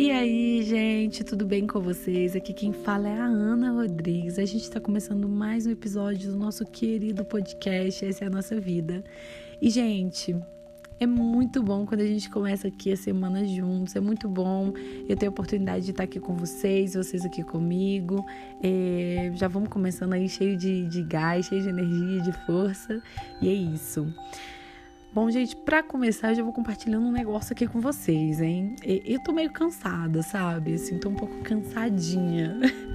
E aí, gente, tudo bem com vocês? Aqui quem fala é a Ana Rodrigues. A gente está começando mais um episódio do nosso querido podcast Essa é a Nossa Vida. E, gente, é muito bom quando a gente começa aqui a semana juntos. É muito bom eu ter a oportunidade de estar aqui com vocês, vocês aqui comigo. É, já vamos começando aí cheio de, de gás, cheio de energia, de força. E é isso. Bom, gente, para começar, eu já vou compartilhando um negócio aqui com vocês, hein? Eu tô meio cansada, sabe? Assim, tô um pouco cansadinha.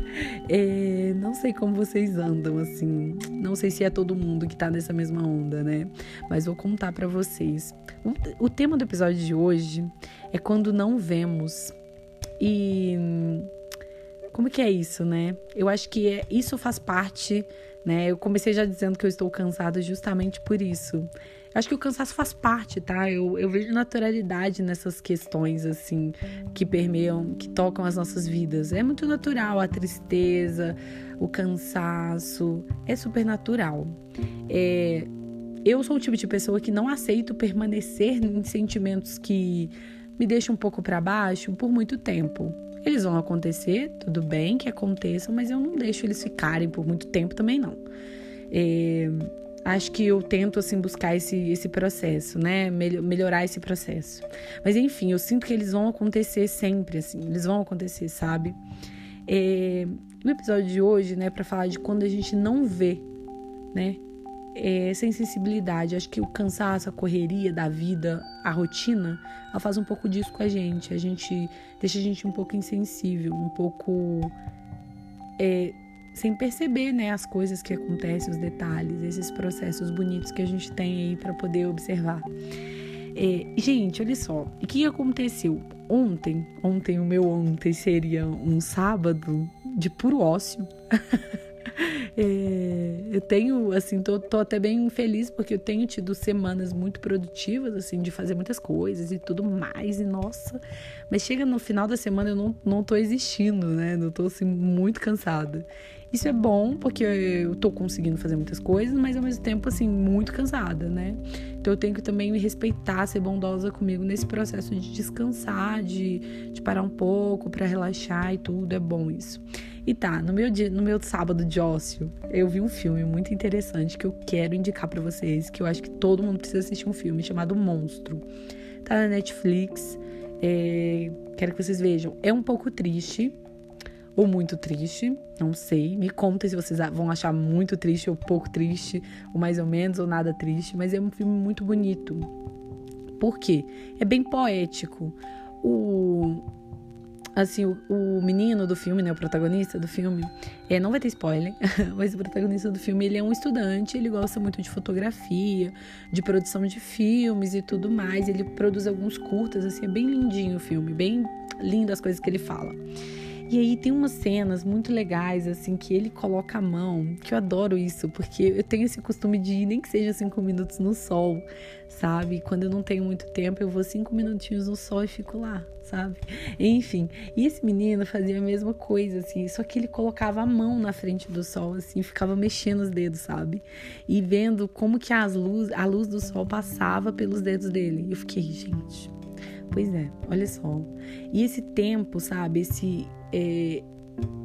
É, não sei como vocês andam, assim. Não sei se é todo mundo que tá nessa mesma onda, né? Mas vou contar para vocês. O, o tema do episódio de hoje é quando não vemos. E como que é isso, né? Eu acho que é, isso faz parte, né? Eu comecei já dizendo que eu estou cansada justamente por isso. Acho que o cansaço faz parte, tá? Eu, eu vejo naturalidade nessas questões, assim, que permeiam, que tocam as nossas vidas. É muito natural a tristeza, o cansaço, é super natural. É, eu sou o tipo de pessoa que não aceito permanecer em sentimentos que me deixam um pouco para baixo por muito tempo. Eles vão acontecer, tudo bem que aconteçam, mas eu não deixo eles ficarem por muito tempo também não. É, acho que eu tento assim buscar esse, esse processo, né? melhorar esse processo. Mas enfim, eu sinto que eles vão acontecer sempre, assim, eles vão acontecer, sabe? É, o episódio de hoje, né, para falar de quando a gente não vê, né? É, sem sensibilidade. Acho que o cansaço, a correria da vida, a rotina, ela faz um pouco disso com a gente. A gente deixa a gente um pouco insensível, um pouco é, sem perceber, né, as coisas que acontecem, os detalhes, esses processos bonitos que a gente tem aí para poder observar. É, gente, olha só, o que aconteceu ontem? Ontem, o meu ontem seria um sábado de puro ócio. É, eu tenho, assim, tô, tô, até bem feliz porque eu tenho tido semanas muito produtivas, assim, de fazer muitas coisas e tudo mais, e nossa. Mas chega no final da semana eu não, não tô existindo, né? Eu tô, assim, muito cansada. Isso é bom porque eu tô conseguindo fazer muitas coisas, mas ao mesmo tempo, assim, muito cansada, né? Então eu tenho que também me respeitar, ser bondosa comigo nesse processo de descansar, de, de parar um pouco para relaxar e tudo. É bom isso. E tá, no meu dia, no meu sábado de ócio, eu vi um filme muito interessante que eu quero indicar para vocês, que eu acho que todo mundo precisa assistir um filme chamado Monstro. Tá na Netflix. É, quero que vocês vejam. É um pouco triste, ou muito triste, não sei. Me contem se vocês vão achar muito triste ou pouco triste, ou mais ou menos, ou nada triste, mas é um filme muito bonito. Por quê? É bem poético. O assim, o, o, menino do filme, né, o protagonista do filme, é, não vai ter spoiler, mas o protagonista do filme, ele é um estudante, ele gosta muito de fotografia, de produção de filmes e tudo mais, ele produz alguns curtas, assim, é bem lindinho o filme, bem lindo as coisas que ele fala. E aí tem umas cenas muito legais, assim, que ele coloca a mão, que eu adoro isso, porque eu tenho esse costume de ir, nem que seja cinco minutos no sol, sabe? Quando eu não tenho muito tempo, eu vou cinco minutinhos no sol e fico lá, sabe? Enfim, e esse menino fazia a mesma coisa, assim, só que ele colocava a mão na frente do sol, assim, ficava mexendo os dedos, sabe? E vendo como que as luz, a luz do sol passava pelos dedos dele. Eu fiquei, gente, pois é, olha só. E esse tempo, sabe? Esse é,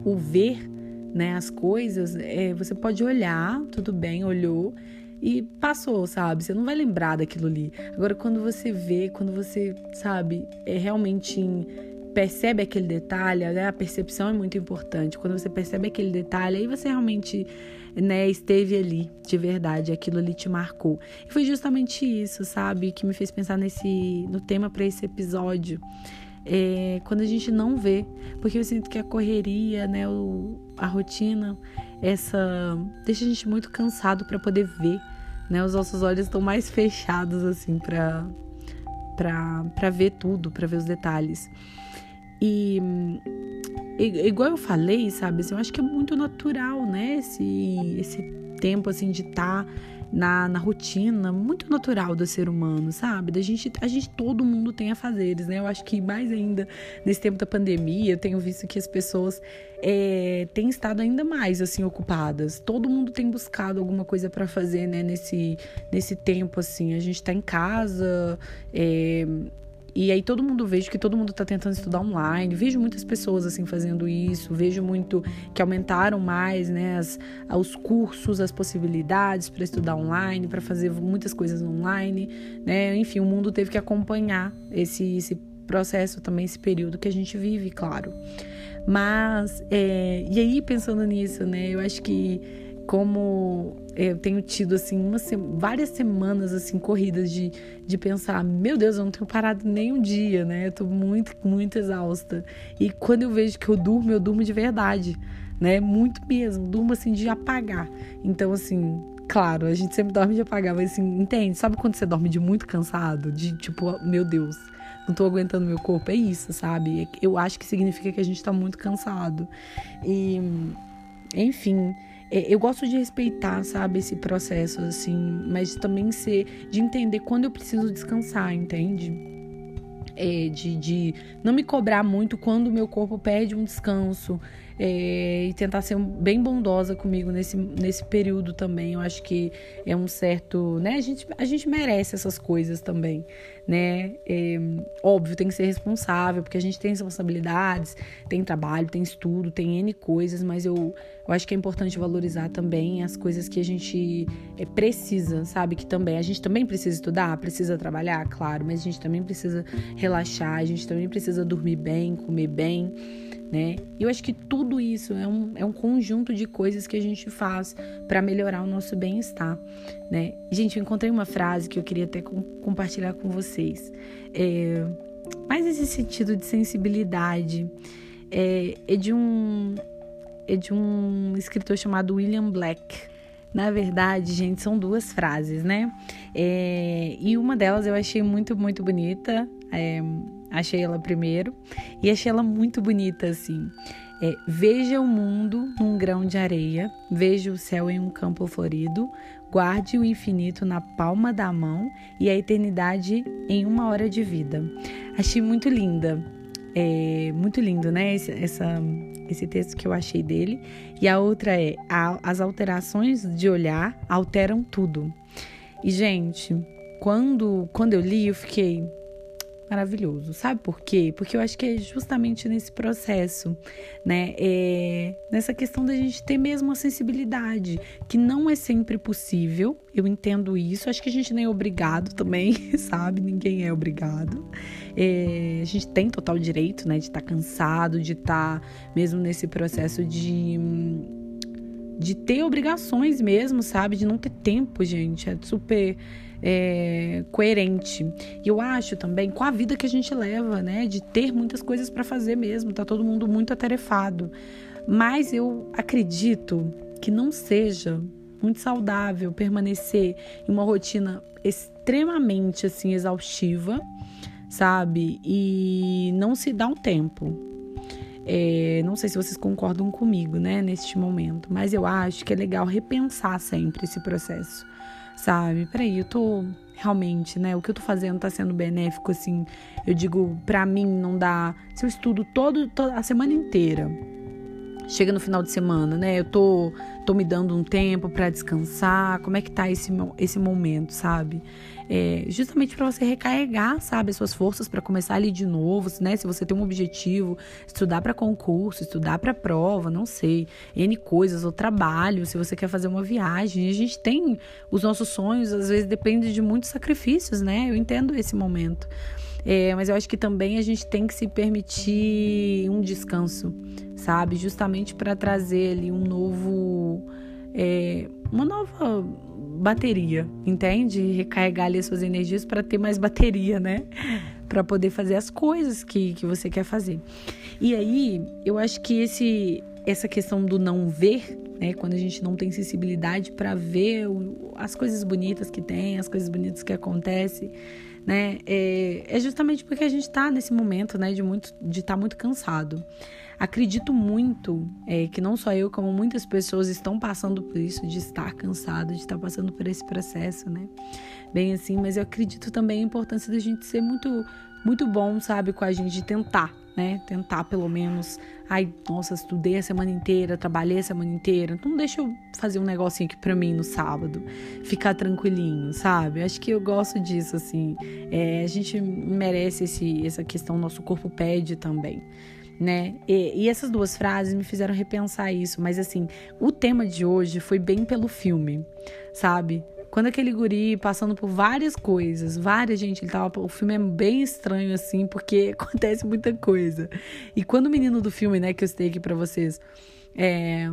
o ver né, as coisas, é, você pode olhar, tudo bem, olhou e passou, sabe? Você não vai lembrar daquilo ali. Agora, quando você vê, quando você, sabe, é realmente percebe aquele detalhe, né? a percepção é muito importante. Quando você percebe aquele detalhe, aí você realmente né, esteve ali de verdade, aquilo ali te marcou. E foi justamente isso, sabe, que me fez pensar nesse no tema para esse episódio é, quando a gente não vê, porque eu sinto que a correria, né, o, a rotina, essa deixa a gente muito cansado para poder ver, né? Os nossos olhos estão mais fechados assim para para ver tudo, para ver os detalhes. E, igual eu falei, sabe, assim, eu acho que é muito natural, né, esse esse tempo assim de estar tá na, na rotina muito natural do ser humano, sabe? Da gente, a gente, todo mundo tem afazeres, né? Eu acho que mais ainda nesse tempo da pandemia, eu tenho visto que as pessoas é, têm estado ainda mais assim ocupadas. Todo mundo tem buscado alguma coisa para fazer, né? Nesse, nesse tempo assim, a gente tá em casa, é, e aí todo mundo vejo que todo mundo está tentando estudar online. Vejo muitas pessoas assim fazendo isso. Vejo muito que aumentaram mais, né, as, os cursos, as possibilidades para estudar online, para fazer muitas coisas online, né? Enfim, o mundo teve que acompanhar esse, esse processo também, esse período que a gente vive, claro. Mas, é, e aí pensando nisso, né, eu acho que como eu tenho tido assim uma, várias semanas assim corridas de, de pensar, meu Deus, eu não tenho parado nem um dia, né? Eu tô muito, muito exausta. E quando eu vejo que eu durmo, eu durmo de verdade, né? Muito mesmo, durmo assim de apagar. Então assim, claro, a gente sempre dorme de apagar, mas assim, entende? Sabe quando você dorme de muito cansado, de tipo, meu Deus, não tô aguentando meu corpo, é isso, sabe? Eu acho que significa que a gente tá muito cansado. E enfim, é, eu gosto de respeitar, sabe, esse processo, assim, mas também ser, de entender quando eu preciso descansar, entende? É, de, de não me cobrar muito quando o meu corpo pede um descanso é, e tentar ser bem bondosa comigo nesse, nesse período também. Eu acho que é um certo, né? A gente, a gente merece essas coisas também, né? É, óbvio, tem que ser responsável, porque a gente tem responsabilidades, tem trabalho, tem estudo, tem N coisas, mas eu, eu acho que é importante valorizar também as coisas que a gente é, precisa, sabe? Que também, a gente também precisa estudar, precisa trabalhar, claro, mas a gente também precisa relaxar, a gente também precisa dormir bem, comer bem né? Eu acho que tudo isso é um, é um conjunto de coisas que a gente faz para melhorar o nosso bem-estar, né? Gente, eu encontrei uma frase que eu queria até com, compartilhar com vocês. É, mais esse sentido de sensibilidade é, é de um é de um escritor chamado William Black. Na verdade, gente, são duas frases, né? É, e uma delas eu achei muito, muito bonita. É, Achei ela primeiro e achei ela muito bonita assim. É, veja o mundo num grão de areia, veja o céu em um campo florido, guarde o infinito na palma da mão e a eternidade em uma hora de vida. Achei muito linda, é, muito lindo, né? Esse, essa, esse texto que eu achei dele. E a outra é: a, as alterações de olhar alteram tudo. E, gente, quando, quando eu li, eu fiquei maravilhoso. Sabe por quê? Porque eu acho que é justamente nesse processo, né? É nessa questão da gente ter mesmo a sensibilidade, que não é sempre possível. Eu entendo isso. Acho que a gente nem é obrigado também, sabe? Ninguém é obrigado. É, a gente tem total direito, né, de estar tá cansado, de estar tá mesmo nesse processo de de ter obrigações mesmo, sabe? De não ter tempo, gente. É super é, coerente. E eu acho também com a vida que a gente leva, né? De ter muitas coisas para fazer mesmo, tá todo mundo muito atarefado. Mas eu acredito que não seja muito saudável permanecer em uma rotina extremamente assim exaustiva, sabe? E não se dá um tempo. É, não sei se vocês concordam comigo, né, neste momento, mas eu acho que é legal repensar sempre esse processo sabe? Peraí, eu tô realmente, né? O que eu tô fazendo tá sendo benéfico, assim. Eu digo, pra mim não dá. Se eu estudo todo, toda a semana inteira, chega no final de semana, né? Eu tô, tô me dando um tempo para descansar. Como é que tá esse, esse momento, sabe? É, justamente para você recarregar, sabe, as suas forças para começar ali de novo, né? Se você tem um objetivo, estudar para concurso, estudar para prova, não sei, N coisas, ou trabalho, se você quer fazer uma viagem. A gente tem os nossos sonhos, às vezes depende de muitos sacrifícios, né? Eu entendo esse momento. É, mas eu acho que também a gente tem que se permitir um descanso, sabe? Justamente para trazer ali um novo. É, uma nova bateria, entende? Recarregar ali as suas energias para ter mais bateria, né? Para poder fazer as coisas que, que você quer fazer. E aí, eu acho que esse essa questão do não ver, né? Quando a gente não tem sensibilidade para ver as coisas bonitas que tem, as coisas bonitas que acontecem, né? É, é justamente porque a gente está nesse momento, né? De muito, de estar tá muito cansado. Acredito muito é, que não só eu, como muitas pessoas estão passando por isso, de estar cansado, de estar passando por esse processo, né? Bem assim, mas eu acredito também a importância da gente ser muito, muito bom, sabe, com a gente, de tentar, né? Tentar pelo menos. Ai, nossa, estudei a semana inteira, trabalhei a semana inteira. Então deixa eu fazer um negocinho aqui pra mim no sábado. Ficar tranquilinho, sabe? Acho que eu gosto disso, assim. É, a gente merece esse, essa questão, nosso corpo pede também. Né? E, e essas duas frases me fizeram repensar isso, mas assim, o tema de hoje foi bem pelo filme, sabe? Quando aquele guri passando por várias coisas, várias, gente, ele tava. O filme é bem estranho, assim, porque acontece muita coisa. E quando o menino do filme, né, que eu citei aqui pra vocês, é,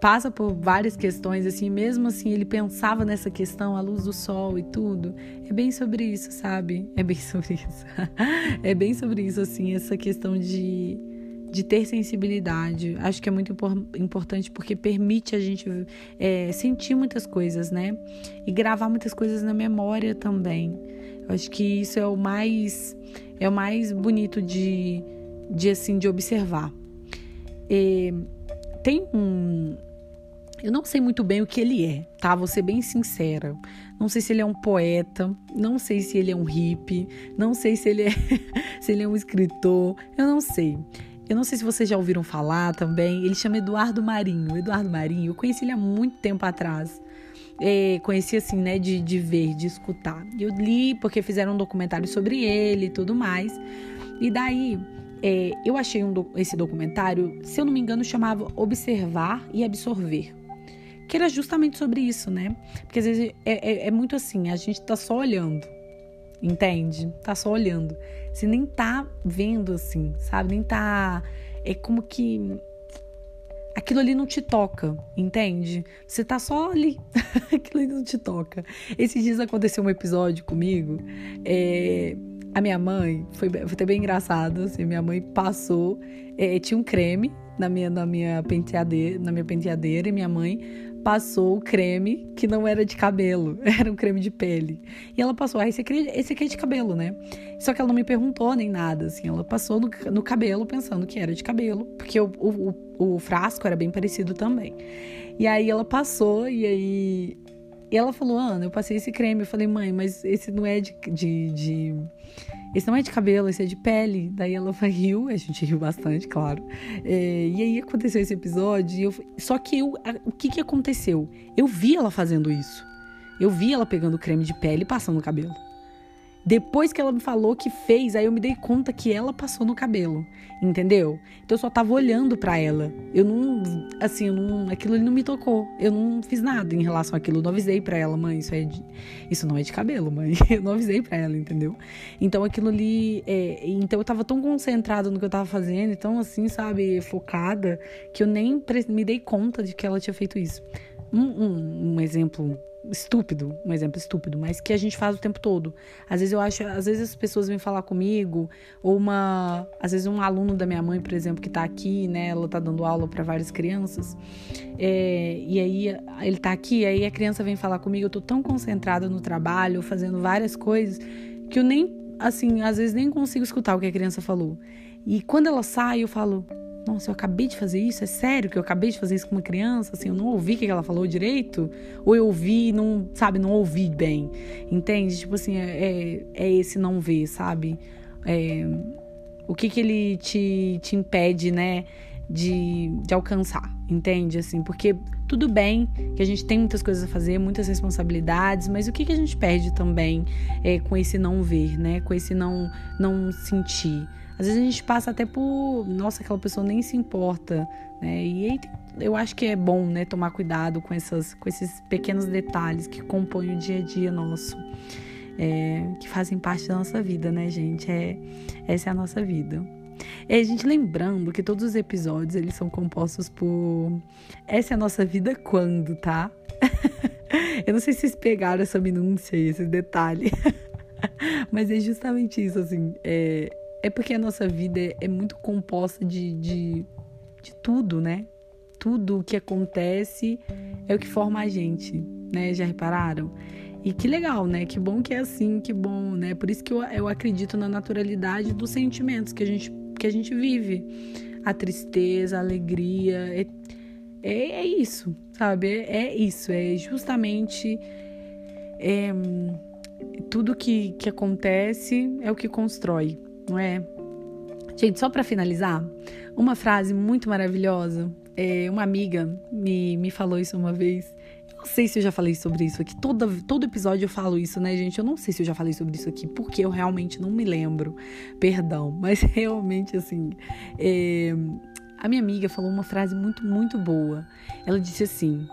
passa por várias questões, assim, mesmo assim, ele pensava nessa questão, a luz do sol e tudo. É bem sobre isso, sabe? É bem sobre isso. é bem sobre isso, assim, essa questão de de ter sensibilidade. Acho que é muito importante porque permite a gente é, sentir muitas coisas, né? E gravar muitas coisas na memória também. Eu acho que isso é o mais é o mais bonito de, de assim de observar. Tem um eu não sei muito bem o que ele é, tá? Vou ser bem sincera. Não sei se ele é um poeta, não sei se ele é um hippie, não sei se ele é, se ele é um escritor, eu não sei. Eu não sei se vocês já ouviram falar também. Ele chama Eduardo Marinho. Eduardo Marinho, eu conheci ele há muito tempo atrás. É, conheci assim, né, de, de ver, de escutar. Eu li porque fizeram um documentário sobre ele e tudo mais. E daí é, eu achei um, esse documentário, se eu não me engano, chamava Observar e Absorver. Que era justamente sobre isso, né? Porque às vezes é, é, é muito assim, a gente tá só olhando, entende? Tá só olhando. Você nem tá vendo assim, sabe? Nem tá. É como que. Aquilo ali não te toca, entende? Você tá só ali. Aquilo ali não te toca. Esses dias aconteceu um episódio comigo. É, a minha mãe, foi, foi até bem engraçado, assim, minha mãe passou, é, tinha um creme na minha, na minha penteadeira, na minha penteadeira e minha mãe passou o creme que não era de cabelo, era um creme de pele. E ela passou, ah, esse aqui, esse aqui é de cabelo, né? Só que ela não me perguntou nem nada, assim, ela passou no, no cabelo pensando que era de cabelo, porque o, o, o frasco era bem parecido também. E aí ela passou, e aí. E ela falou, Ana, eu passei esse creme. Eu falei, mãe, mas esse não é de, de, de esse não é de cabelo, esse é de pele. Daí ela riu, a gente riu bastante, claro. É, e aí aconteceu esse episódio. Eu, só que eu, o que, que aconteceu? Eu vi ela fazendo isso. Eu vi ela pegando creme de pele e passando no cabelo. Depois que ela me falou que fez, aí eu me dei conta que ela passou no cabelo, entendeu? Então eu só tava olhando para ela. Eu não, assim, eu não, aquilo ali não me tocou. Eu não fiz nada em relação àquilo. Eu não avisei para ela, mãe, isso é de, isso não é de cabelo, mãe. Eu não avisei para ela, entendeu? Então aquilo ali, é, então eu tava tão concentrada no que eu tava fazendo, tão assim, sabe, focada, que eu nem me dei conta de que ela tinha feito isso. Um, um, um exemplo estúpido, um exemplo estúpido, mas que a gente faz o tempo todo. Às vezes eu acho, às vezes as pessoas vêm falar comigo, ou uma, às vezes um aluno da minha mãe, por exemplo, que tá aqui, né, ela tá dando aula para várias crianças, é, e aí ele tá aqui, aí a criança vem falar comigo, eu tô tão concentrada no trabalho, fazendo várias coisas, que eu nem, assim, às vezes nem consigo escutar o que a criança falou. E quando ela sai, eu falo, nossa, eu acabei de fazer isso? É sério que eu acabei de fazer isso com uma criança? Assim, eu não ouvi o que ela falou direito? Ou eu ouvi e não, sabe, não ouvi bem? Entende? Tipo assim, é, é, é esse não ver, sabe? É, o que que ele te, te impede, né? De, de alcançar, entende? Assim, porque tudo bem que a gente tem muitas coisas a fazer, muitas responsabilidades, mas o que, que a gente perde também é, com esse não ver, né? Com esse não, não sentir. Às vezes a gente passa até por, nossa, aquela pessoa nem se importa, né? E aí eu acho que é bom, né, tomar cuidado com, essas, com esses pequenos detalhes que compõem o dia a dia nosso, é, que fazem parte da nossa vida, né, gente? É, essa é a nossa vida. E a gente lembrando que todos os episódios eles são compostos por essa é a nossa vida quando, tá? Eu não sei se vocês pegaram essa minúcia aí, esse detalhe. Mas é justamente isso, assim. É, é porque a nossa vida é muito composta de, de, de tudo, né? Tudo o que acontece é o que forma a gente, né? Já repararam? E que legal, né? Que bom que é assim, que bom, né? Por isso que eu, eu acredito na naturalidade dos sentimentos que a gente, que a gente vive. A tristeza, a alegria, é, é, é isso, sabe? É, é, isso, é justamente é, tudo que, que acontece é o que constrói não é? Gente, só para finalizar, uma frase muito maravilhosa. É, uma amiga me, me falou isso uma vez. Não sei se eu já falei sobre isso aqui. Todo, todo episódio eu falo isso, né, gente? Eu não sei se eu já falei sobre isso aqui, porque eu realmente não me lembro. Perdão, mas realmente, assim. É, a minha amiga falou uma frase muito, muito boa. Ela disse assim: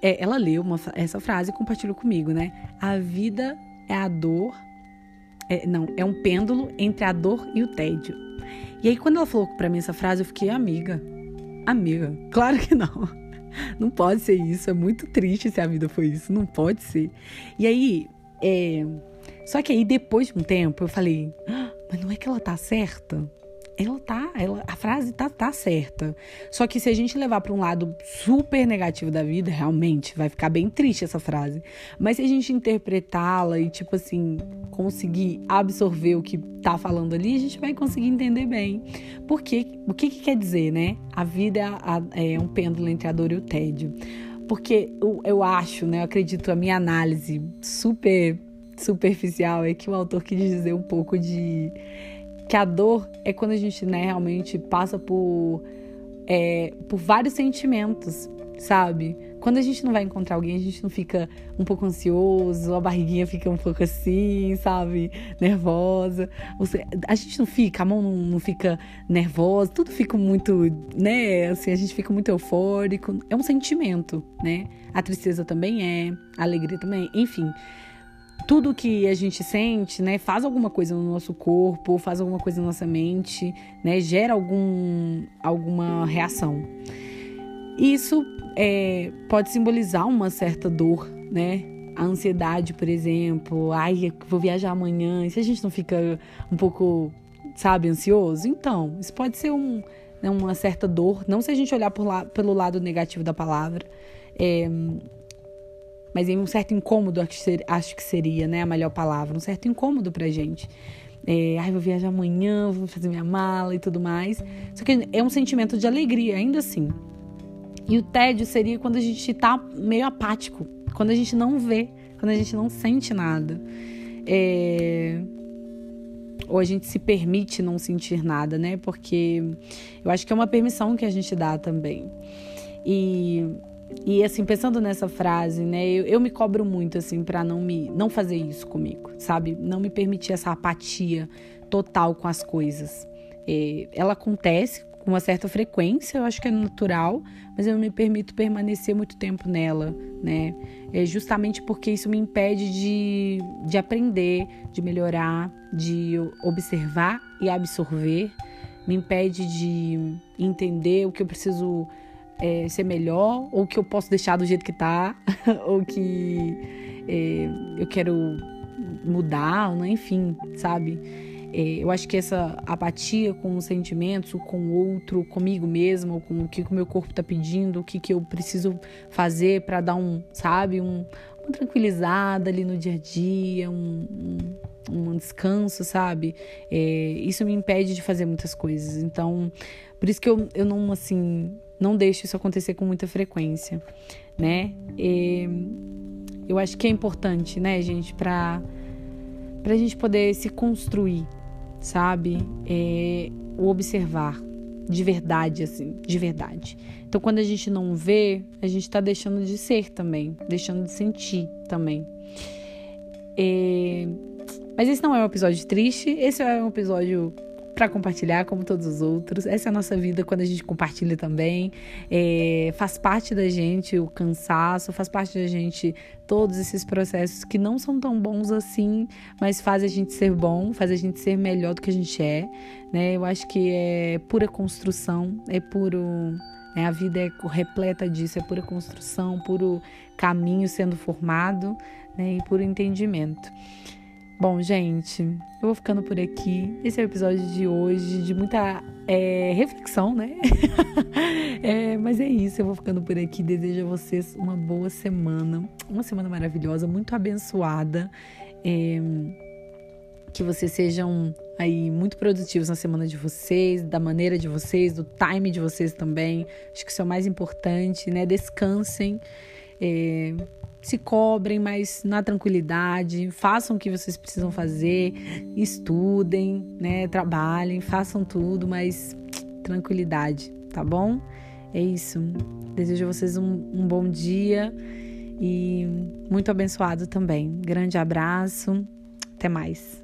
é, ela leu uma, essa frase e compartilhou comigo, né? A vida é a dor. É, não, é um pêndulo entre a dor e o tédio. E aí, quando ela falou para mim essa frase, eu fiquei, amiga, amiga, claro que não. Não pode ser isso. É muito triste se a vida foi isso. Não pode ser. E aí, é... só que aí depois de um tempo, eu falei, ah, mas não é que ela tá certa? Ela tá, ela, a frase tá, tá certa. Só que se a gente levar para um lado super negativo da vida, realmente vai ficar bem triste essa frase. Mas se a gente interpretá-la e, tipo assim, conseguir absorver o que tá falando ali, a gente vai conseguir entender bem. Porque, o que, que quer dizer, né? A vida é, é um pêndulo entre a dor e o tédio. Porque eu, eu acho, né? Eu acredito, a minha análise super superficial é que o autor quis dizer um pouco de que a dor é quando a gente né, realmente passa por, é, por vários sentimentos, sabe? Quando a gente não vai encontrar alguém, a gente não fica um pouco ansioso, a barriguinha fica um pouco assim, sabe? Nervosa. A gente não fica, a mão não, não fica nervosa, tudo fica muito, né? Assim, a gente fica muito eufórico. É um sentimento, né? A tristeza também é, a alegria também, enfim tudo que a gente sente, né, faz alguma coisa no nosso corpo, faz alguma coisa na nossa mente, né, gera algum, alguma reação. Isso é, pode simbolizar uma certa dor, né? A ansiedade, por exemplo, ai, vou viajar amanhã, e se a gente não fica um pouco, sabe, ansioso? Então, isso pode ser um, né, uma certa dor, não se a gente olhar lá, pelo lado negativo da palavra. É, mas em um certo incômodo, acho que seria né, a melhor palavra, um certo incômodo pra gente. É, ai, vou viajar amanhã, vou fazer minha mala e tudo mais. Só que é um sentimento de alegria, ainda assim. E o tédio seria quando a gente tá meio apático, quando a gente não vê, quando a gente não sente nada. É... Ou a gente se permite não sentir nada, né? Porque eu acho que é uma permissão que a gente dá também. E e assim, pensando nessa frase, né, eu, eu me cobro muito assim para não me não fazer isso comigo, sabe? Não me permitir essa apatia total com as coisas. É, ela acontece com uma certa frequência, eu acho que é natural, mas eu me permito permanecer muito tempo nela, né? É justamente porque isso me impede de, de aprender, de melhorar, de observar e absorver, me impede de entender o que eu preciso é, ser melhor, ou que eu posso deixar do jeito que tá, ou que é, eu quero mudar, né? enfim, sabe? É, eu acho que essa apatia com os sentimentos, com o outro, comigo mesmo, com o que o meu corpo tá pedindo, o que, que eu preciso fazer para dar um, sabe, um, uma tranquilizada ali no dia a dia, um, um, um descanso, sabe? É, isso me impede de fazer muitas coisas. Então, por isso que eu, eu não, assim, não deixe isso acontecer com muita frequência, né? E eu acho que é importante, né, gente, para para a gente poder se construir, sabe? É, o observar de verdade, assim, de verdade. Então, quando a gente não vê, a gente está deixando de ser também, deixando de sentir também. É... Mas esse não é um episódio triste, esse é um episódio para compartilhar, como todos os outros. Essa é a nossa vida quando a gente compartilha também. É, faz parte da gente o cansaço, faz parte da gente todos esses processos que não são tão bons assim, mas faz a gente ser bom, faz a gente ser melhor do que a gente é. Né? Eu acho que é pura construção, é puro. Né? A vida é repleta disso, é pura construção, puro caminho sendo formado né? e puro entendimento. Bom, gente, eu vou ficando por aqui. Esse é o episódio de hoje, de muita é, reflexão, né? é, mas é isso, eu vou ficando por aqui. Desejo a vocês uma boa semana, uma semana maravilhosa, muito abençoada. É, que vocês sejam aí muito produtivos na semana de vocês, da maneira de vocês, do time de vocês também. Acho que isso é o mais importante, né? Descansem. É, se cobrem, mas na tranquilidade, façam o que vocês precisam fazer, estudem, né, trabalhem, façam tudo, mas tranquilidade, tá bom? É isso. Desejo a vocês um, um bom dia e muito abençoado também. Grande abraço, até mais.